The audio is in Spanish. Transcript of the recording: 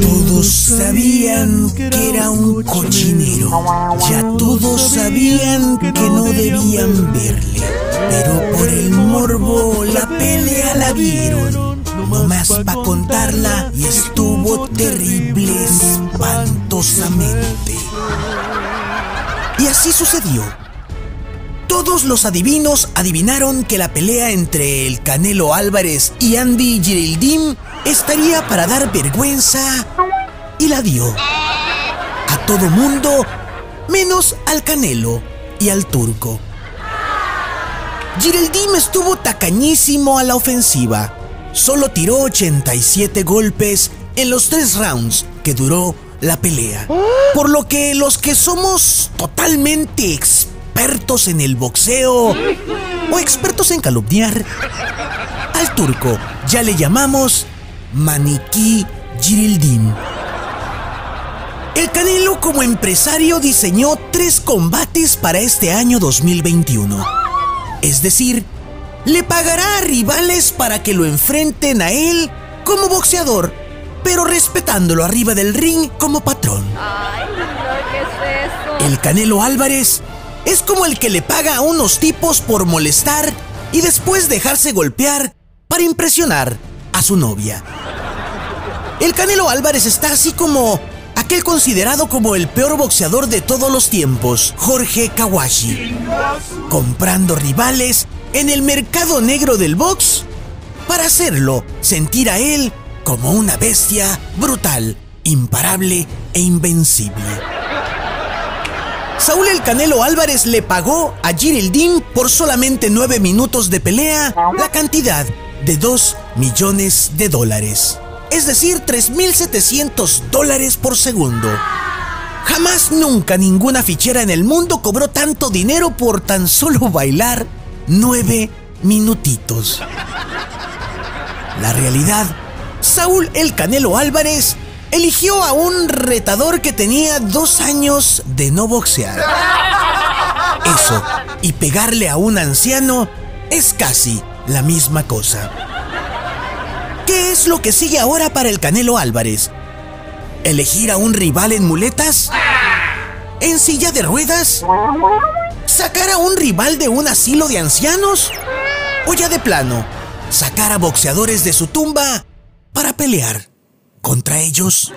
Todos sabían que era un cochinero. Ya todos sabían que no debían verle. Pero por el morbo la pelea la vieron. No más para contarla y estuvo terrible, espantosamente. Y así sucedió. Todos los adivinos adivinaron que la pelea entre el Canelo Álvarez y Andy Giraldin estaría para dar vergüenza y la dio. A todo mundo, menos al Canelo y al turco. Giraldin estuvo tacañísimo a la ofensiva. Solo tiró 87 golpes en los tres rounds que duró la pelea. Por lo que los que somos totalmente expertos en el boxeo o expertos en calumniar, al turco ya le llamamos Maniquí Girildin. El Canelo como empresario diseñó tres combates para este año 2021. Es decir, le pagará a rivales para que lo enfrenten a él como boxeador, pero respetándolo arriba del ring como patrón. Ay, no, ¿qué es eso? El Canelo Álvarez es como el que le paga a unos tipos por molestar y después dejarse golpear para impresionar a su novia. El Canelo Álvarez está así como aquel considerado como el peor boxeador de todos los tiempos, Jorge Kawashi, comprando rivales en el mercado negro del box para hacerlo sentir a él como una bestia brutal, imparable e invencible. Saúl El Canelo Álvarez le pagó a Giraldin por solamente nueve minutos de pelea la cantidad de 2 millones de dólares. Es decir, 3.700 dólares por segundo. Jamás nunca ninguna fichera en el mundo cobró tanto dinero por tan solo bailar nueve minutitos. La realidad, Saúl El Canelo Álvarez eligió a un retador que tenía dos años de no boxear. Eso y pegarle a un anciano es casi la misma cosa. ¿Qué es lo que sigue ahora para el Canelo Álvarez? ¿Elegir a un rival en muletas? ¿En silla de ruedas? ¿Sacar a un rival de un asilo de ancianos? ¿O ya de plano, sacar a boxeadores de su tumba para pelear contra ellos?